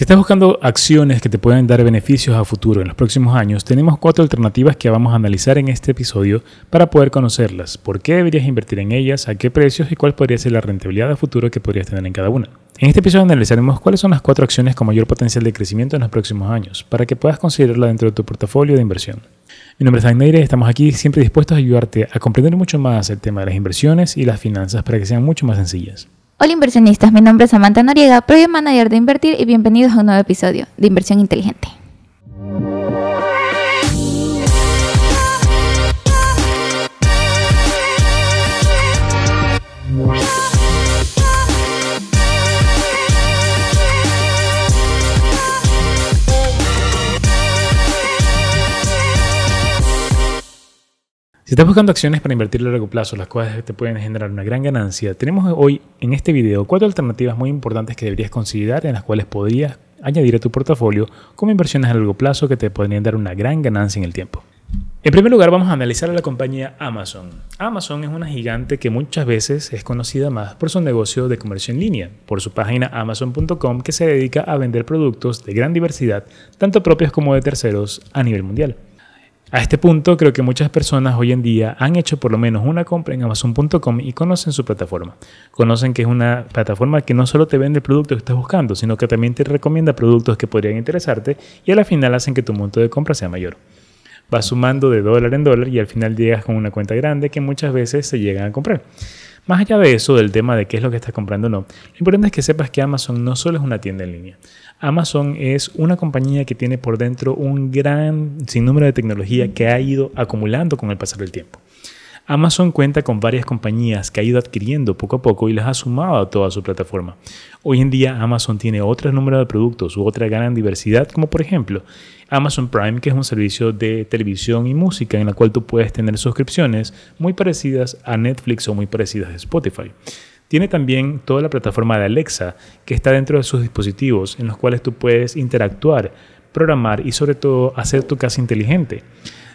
Si estás buscando acciones que te puedan dar beneficios a futuro en los próximos años, tenemos cuatro alternativas que vamos a analizar en este episodio para poder conocerlas, por qué deberías invertir en ellas, a qué precios y cuál podría ser la rentabilidad a futuro que podrías tener en cada una. En este episodio analizaremos cuáles son las cuatro acciones con mayor potencial de crecimiento en los próximos años, para que puedas considerarla dentro de tu portafolio de inversión. Mi nombre es Agneire y estamos aquí siempre dispuestos a ayudarte a comprender mucho más el tema de las inversiones y las finanzas para que sean mucho más sencillas. Hola inversionistas, mi nombre es Samantha Noriega, Project Manager de Invertir y bienvenidos a un nuevo episodio de Inversión Inteligente. Si estás buscando acciones para invertir a largo plazo, las cuales te pueden generar una gran ganancia, tenemos hoy en este video cuatro alternativas muy importantes que deberías considerar en las cuales podrías añadir a tu portafolio como inversiones a largo plazo que te podrían dar una gran ganancia en el tiempo. En primer lugar, vamos a analizar a la compañía Amazon. Amazon es una gigante que muchas veces es conocida más por su negocio de comercio en línea, por su página amazon.com que se dedica a vender productos de gran diversidad, tanto propios como de terceros, a nivel mundial. A este punto creo que muchas personas hoy en día han hecho por lo menos una compra en amazon.com y conocen su plataforma. Conocen que es una plataforma que no solo te vende el producto que estás buscando, sino que también te recomienda productos que podrían interesarte y a la final hacen que tu monto de compra sea mayor. Vas sumando de dólar en dólar y al final llegas con una cuenta grande que muchas veces se llegan a comprar. Más allá de eso, del tema de qué es lo que estás comprando o no, lo importante es que sepas que Amazon no solo es una tienda en línea. Amazon es una compañía que tiene por dentro un gran sinnúmero de tecnología que ha ido acumulando con el pasar del tiempo. Amazon cuenta con varias compañías que ha ido adquiriendo poco a poco y las ha sumado a toda su plataforma. Hoy en día Amazon tiene otro número de productos u otra gran diversidad, como por ejemplo Amazon Prime, que es un servicio de televisión y música en la cual tú puedes tener suscripciones muy parecidas a Netflix o muy parecidas a Spotify. Tiene también toda la plataforma de Alexa que está dentro de sus dispositivos en los cuales tú puedes interactuar, programar y sobre todo hacer tu casa inteligente.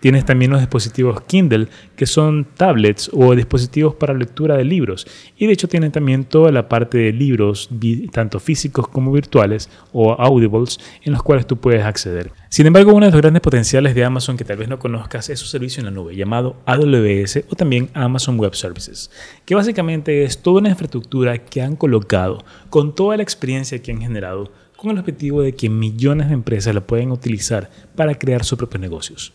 Tienes también los dispositivos Kindle, que son tablets o dispositivos para lectura de libros. Y de hecho tienen también toda la parte de libros, tanto físicos como virtuales o audibles, en los cuales tú puedes acceder. Sin embargo, uno de los grandes potenciales de Amazon que tal vez no conozcas es su servicio en la nube, llamado AWS o también Amazon Web Services, que básicamente es toda una infraestructura que han colocado con toda la experiencia que han generado con el objetivo de que millones de empresas la puedan utilizar para crear sus propios negocios.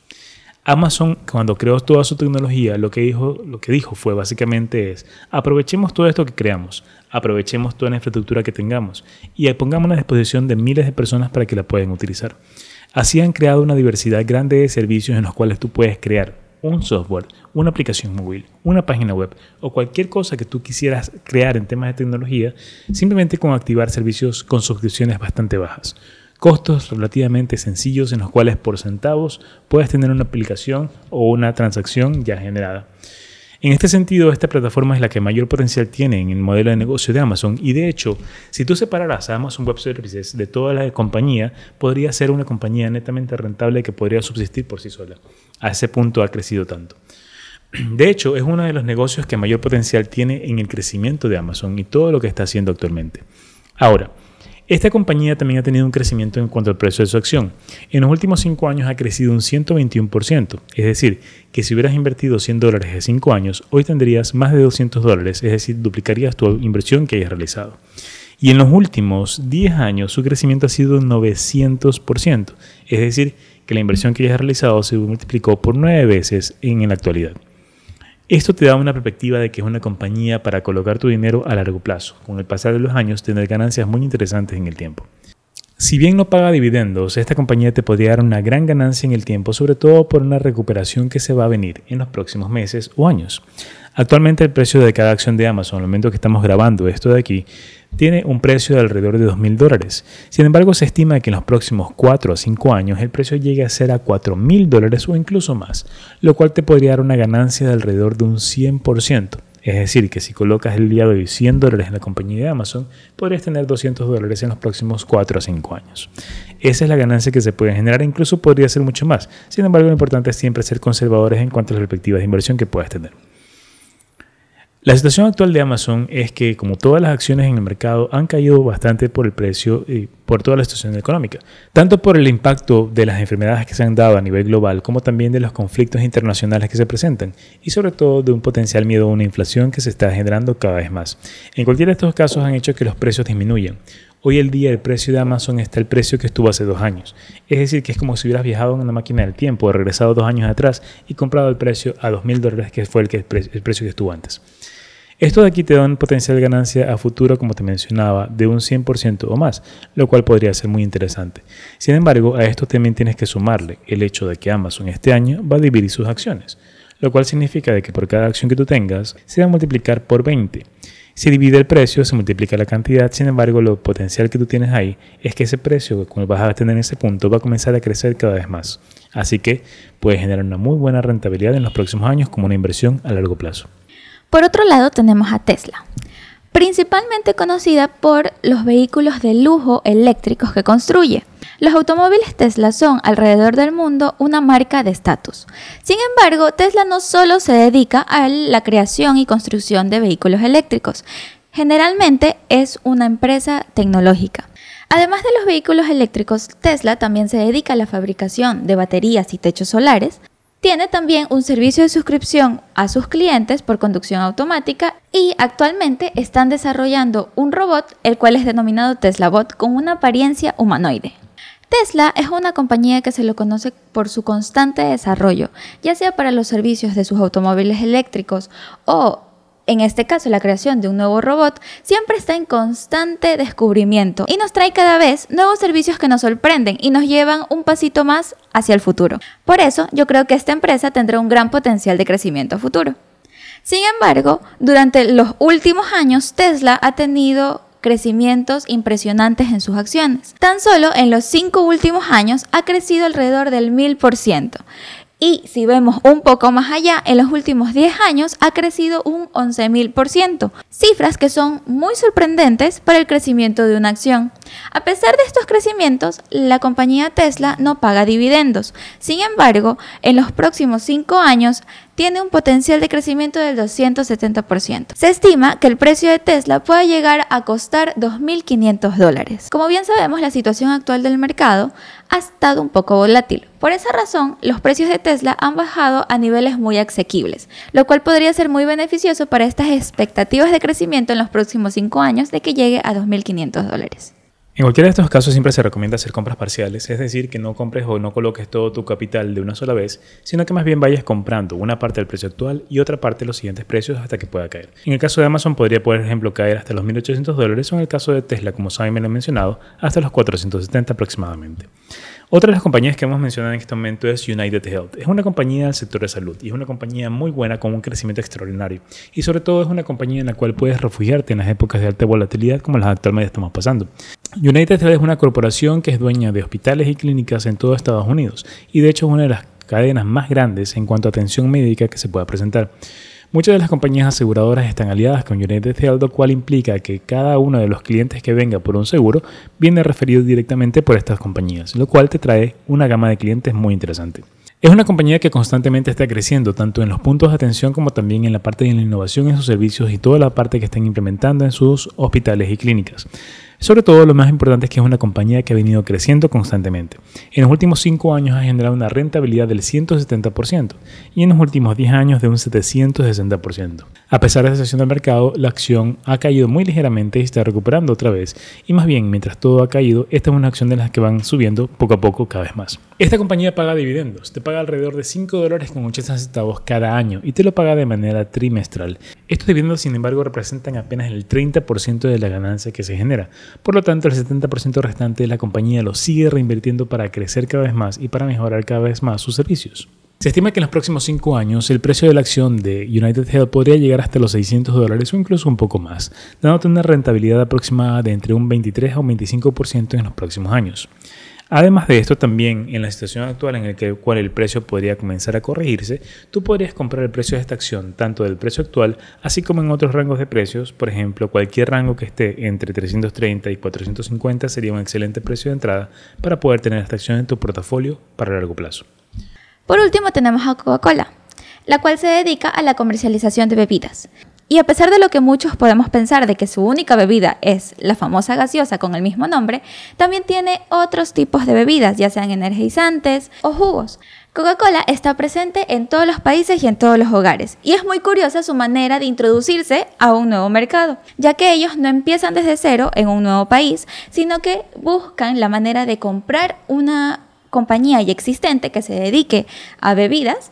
Amazon, cuando creó toda su tecnología, lo que dijo, fue básicamente es, aprovechemos todo esto que creamos, aprovechemos toda la infraestructura que tengamos y pongamos a disposición de miles de personas para que la puedan utilizar. Así han creado una diversidad grande de servicios en los cuales tú puedes crear un software, una aplicación móvil, una página web o cualquier cosa que tú quisieras crear en temas de tecnología, simplemente con activar servicios con suscripciones bastante bajas costos relativamente sencillos en los cuales por centavos puedes tener una aplicación o una transacción ya generada. En este sentido, esta plataforma es la que mayor potencial tiene en el modelo de negocio de Amazon y de hecho, si tú separaras a Amazon Web Services de toda la compañía, podría ser una compañía netamente rentable que podría subsistir por sí sola. A ese punto ha crecido tanto. De hecho, es uno de los negocios que mayor potencial tiene en el crecimiento de Amazon y todo lo que está haciendo actualmente. Ahora, esta compañía también ha tenido un crecimiento en cuanto al precio de su acción. En los últimos 5 años ha crecido un 121%, es decir, que si hubieras invertido 100 dólares en 5 años, hoy tendrías más de 200 dólares, es decir, duplicarías tu inversión que hayas realizado. Y en los últimos 10 años su crecimiento ha sido 900%, es decir, que la inversión que hayas realizado se multiplicó por 9 veces en la actualidad. Esto te da una perspectiva de que es una compañía para colocar tu dinero a largo plazo, con el pasar de los años tener ganancias muy interesantes en el tiempo. Si bien no paga dividendos, esta compañía te podría dar una gran ganancia en el tiempo, sobre todo por una recuperación que se va a venir en los próximos meses o años. Actualmente el precio de cada acción de Amazon, al momento que estamos grabando esto de aquí, tiene un precio de alrededor de 2.000 dólares. Sin embargo, se estima que en los próximos 4 a 5 años el precio llegue a ser a 4.000 dólares o incluso más, lo cual te podría dar una ganancia de alrededor de un 100%. Es decir, que si colocas el día de hoy 100 dólares en la compañía de Amazon, podrías tener 200 dólares en los próximos 4 a 5 años. Esa es la ganancia que se puede generar, incluso podría ser mucho más. Sin embargo, lo importante es siempre ser conservadores en cuanto a las perspectivas de inversión que puedas tener. La situación actual de Amazon es que, como todas las acciones en el mercado, han caído bastante por el precio y por toda la situación económica, tanto por el impacto de las enfermedades que se han dado a nivel global, como también de los conflictos internacionales que se presentan, y sobre todo de un potencial miedo a una inflación que se está generando cada vez más. En cualquiera de estos casos han hecho que los precios disminuyan. Hoy el día el precio de Amazon está el precio que estuvo hace dos años. Es decir, que es como si hubieras viajado en una máquina del tiempo, regresado dos años atrás y comprado el precio a dos mil dólares, que fue el, que, el precio que estuvo antes. Esto de aquí te da un potencial ganancia a futuro, como te mencionaba, de un 100% o más, lo cual podría ser muy interesante. Sin embargo, a esto también tienes que sumarle el hecho de que Amazon este año va a dividir sus acciones, lo cual significa de que por cada acción que tú tengas se va a multiplicar por 20. Si divide el precio, se multiplica la cantidad, sin embargo, lo potencial que tú tienes ahí es que ese precio que vas a tener en ese punto va a comenzar a crecer cada vez más. Así que puedes generar una muy buena rentabilidad en los próximos años como una inversión a largo plazo. Por otro lado tenemos a Tesla, principalmente conocida por los vehículos de lujo eléctricos que construye. Los automóviles Tesla son alrededor del mundo una marca de estatus. Sin embargo, Tesla no solo se dedica a la creación y construcción de vehículos eléctricos, generalmente es una empresa tecnológica. Además de los vehículos eléctricos, Tesla también se dedica a la fabricación de baterías y techos solares, tiene también un servicio de suscripción a sus clientes por conducción automática y actualmente están desarrollando un robot el cual es denominado Tesla Bot con una apariencia humanoide. Tesla es una compañía que se lo conoce por su constante desarrollo, ya sea para los servicios de sus automóviles eléctricos o en este caso la creación de un nuevo robot, siempre está en constante descubrimiento y nos trae cada vez nuevos servicios que nos sorprenden y nos llevan un pasito más hacia el futuro. Por eso yo creo que esta empresa tendrá un gran potencial de crecimiento futuro. Sin embargo, durante los últimos años Tesla ha tenido crecimientos impresionantes en sus acciones. Tan solo en los cinco últimos años ha crecido alrededor del 1000%. Y si vemos un poco más allá, en los últimos 10 años ha crecido un 11.000%, cifras que son muy sorprendentes para el crecimiento de una acción. A pesar de estos crecimientos, la compañía Tesla no paga dividendos. Sin embargo, en los próximos 5 años tiene un potencial de crecimiento del 270%. Se estima que el precio de Tesla pueda llegar a costar 2.500 dólares. Como bien sabemos, la situación actual del mercado ha estado un poco volátil. Por esa razón, los precios de Tesla han bajado a niveles muy asequibles, lo cual podría ser muy beneficioso para estas expectativas de crecimiento en los próximos 5 años de que llegue a 2.500 dólares. En cualquiera de estos casos siempre se recomienda hacer compras parciales, es decir, que no compres o no coloques todo tu capital de una sola vez, sino que más bien vayas comprando una parte del precio actual y otra parte de los siguientes precios hasta que pueda caer. En el caso de Amazon podría, por ejemplo, caer hasta los 1.800 dólares o en el caso de Tesla, como saben me lo he mencionado, hasta los 470 aproximadamente. Otra de las compañías que hemos mencionado en este momento es United Health. Es una compañía del sector de salud y es una compañía muy buena con un crecimiento extraordinario. Y sobre todo es una compañía en la cual puedes refugiarte en las épocas de alta volatilidad como las actualmente estamos pasando. United Health es una corporación que es dueña de hospitales y clínicas en todo Estados Unidos y de hecho es una de las cadenas más grandes en cuanto a atención médica que se pueda presentar. Muchas de las compañías aseguradoras están aliadas con United Health, lo cual implica que cada uno de los clientes que venga por un seguro viene referido directamente por estas compañías, lo cual te trae una gama de clientes muy interesante. Es una compañía que constantemente está creciendo, tanto en los puntos de atención como también en la parte de la innovación en sus servicios y toda la parte que están implementando en sus hospitales y clínicas. Sobre todo, lo más importante es que es una compañía que ha venido creciendo constantemente. En los últimos 5 años ha generado una rentabilidad del 170% y en los últimos 10 años de un 760%. A pesar de esa sesión del mercado, la acción ha caído muy ligeramente y está recuperando otra vez. Y más bien, mientras todo ha caído, esta es una acción de las que van subiendo poco a poco cada vez más. Esta compañía paga dividendos, te paga alrededor de 5 dólares con 80 centavos cada año y te lo paga de manera trimestral. Estos dividendos, sin embargo, representan apenas el 30% de la ganancia que se genera, por lo tanto, el 70% restante de la compañía lo sigue reinvirtiendo para crecer cada vez más y para mejorar cada vez más sus servicios. Se estima que en los próximos 5 años el precio de la acción de United Health podría llegar hasta los 600 dólares o incluso un poco más, dándote una rentabilidad aproximada de entre un 23 a un 25% en los próximos años. Además de esto, también en la situación actual en la cual el precio podría comenzar a corregirse, tú podrías comprar el precio de esta acción tanto del precio actual, así como en otros rangos de precios. Por ejemplo, cualquier rango que esté entre 330 y 450 sería un excelente precio de entrada para poder tener esta acción en tu portafolio para largo plazo. Por último, tenemos a Coca-Cola, la cual se dedica a la comercialización de bebidas Y a pesar de lo que muchos podemos pensar de que su única bebida es la famosa gaseosa con el mismo nombre, también tiene otros tipos de bebidas, ya sean energizantes o jugos. Coca-Cola está presente en todos los países y en todos los hogares, y es muy curiosa su manera de introducirse a un nuevo mercado, ya que ellos no empiezan desde cero en un nuevo país, sino que buscan la manera de comprar una compañía ya existente que se dedique a bebidas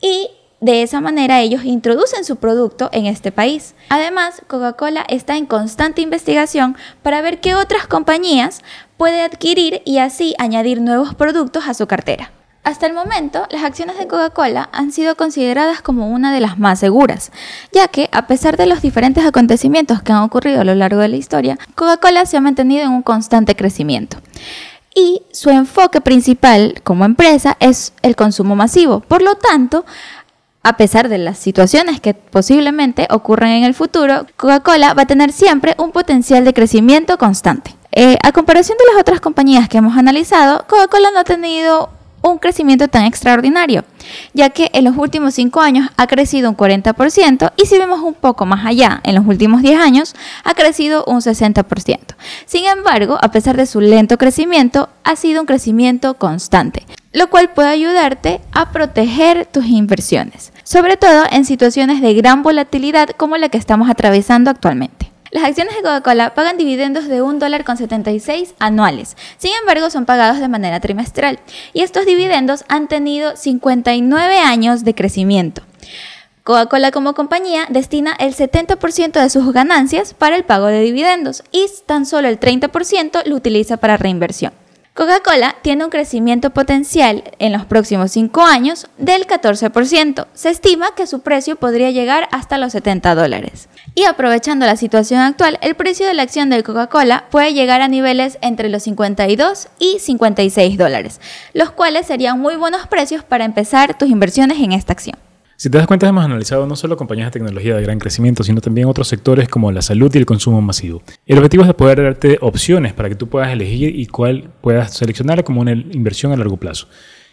y de esa manera ellos introducen su producto en este país. Además, Coca-Cola está en constante investigación para ver qué otras compañías puede adquirir y así añadir nuevos productos a su cartera. Hasta el momento, las acciones de Coca-Cola han sido consideradas como una de las más seguras, ya que a pesar de los diferentes acontecimientos que han ocurrido a lo largo de la historia, Coca-Cola se ha mantenido en un constante crecimiento. Y su enfoque principal como empresa es el consumo masivo. Por lo tanto, a pesar de las situaciones que posiblemente ocurran en el futuro, Coca-Cola va a tener siempre un potencial de crecimiento constante. Eh, a comparación de las otras compañías que hemos analizado, Coca-Cola no ha tenido un crecimiento tan extraordinario, ya que en los últimos 5 años ha crecido un 40% y si vemos un poco más allá, en los últimos 10 años ha crecido un 60%. Sin embargo, a pesar de su lento crecimiento, ha sido un crecimiento constante, lo cual puede ayudarte a proteger tus inversiones, sobre todo en situaciones de gran volatilidad como la que estamos atravesando actualmente. Las acciones de Coca-Cola pagan dividendos de $1,76 anuales, sin embargo son pagados de manera trimestral y estos dividendos han tenido 59 años de crecimiento. Coca-Cola como compañía destina el 70% de sus ganancias para el pago de dividendos y tan solo el 30% lo utiliza para reinversión. Coca-Cola tiene un crecimiento potencial en los próximos 5 años del 14%. Se estima que su precio podría llegar hasta los 70 dólares. Y aprovechando la situación actual, el precio de la acción de Coca-Cola puede llegar a niveles entre los 52 y 56 dólares, los cuales serían muy buenos precios para empezar tus inversiones en esta acción. Si te das cuenta, hemos analizado no solo compañías de tecnología de gran crecimiento, sino también otros sectores como la salud y el consumo masivo. El objetivo es poder darte opciones para que tú puedas elegir y cuál puedas seleccionar como una inversión a largo plazo.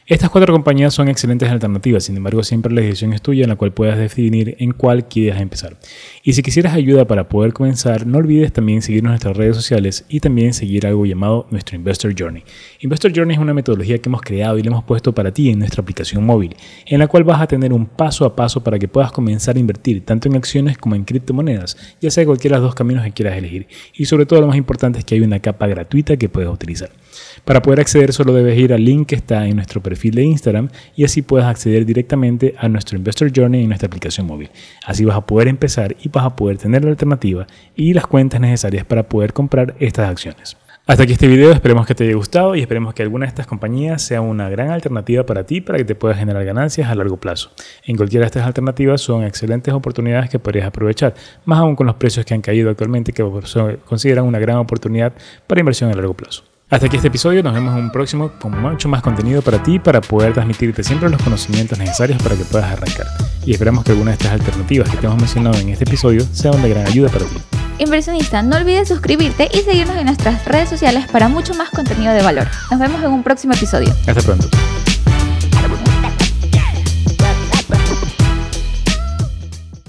Estas cuatro compañías son excelentes alternativas, sin embargo siempre la decisión es tuya en la cual puedas definir en cuál quieres empezar. Y si quisieras ayuda para poder comenzar, no olvides también seguirnos en nuestras redes sociales y también seguir algo llamado nuestro Investor Journey. Investor Journey es una metodología que hemos creado y le hemos puesto para ti en nuestra aplicación móvil, en la cual vas a tener un paso a paso para que puedas comenzar a invertir tanto en acciones como en criptomonedas, ya sea cualquiera de los dos caminos que quieras elegir. Y sobre todo lo más importante es que hay una capa gratuita que puedes utilizar. Para poder acceder solo debes ir al link que está en nuestro perfil de Instagram y así puedes acceder directamente a nuestro Investor Journey en nuestra aplicación móvil. Así vas a poder empezar y vas a poder tener la alternativa y las cuentas necesarias para poder comprar estas acciones. Hasta aquí este video, esperemos que te haya gustado y esperemos que alguna de estas compañías sea una gran alternativa para ti para que te puedas generar ganancias a largo plazo. En cualquiera de estas alternativas son excelentes oportunidades que podrías aprovechar, más aún con los precios que han caído actualmente que consideran una gran oportunidad para inversión a largo plazo. Hasta aquí este episodio, nos vemos en un próximo con mucho más contenido para ti para poder transmitirte siempre los conocimientos necesarios para que puedas arrancar. Y esperamos que alguna de estas alternativas que te hemos mencionado en este episodio sean de gran ayuda para ti. Inversionista, no olvides suscribirte y seguirnos en nuestras redes sociales para mucho más contenido de valor. Nos vemos en un próximo episodio. Hasta pronto.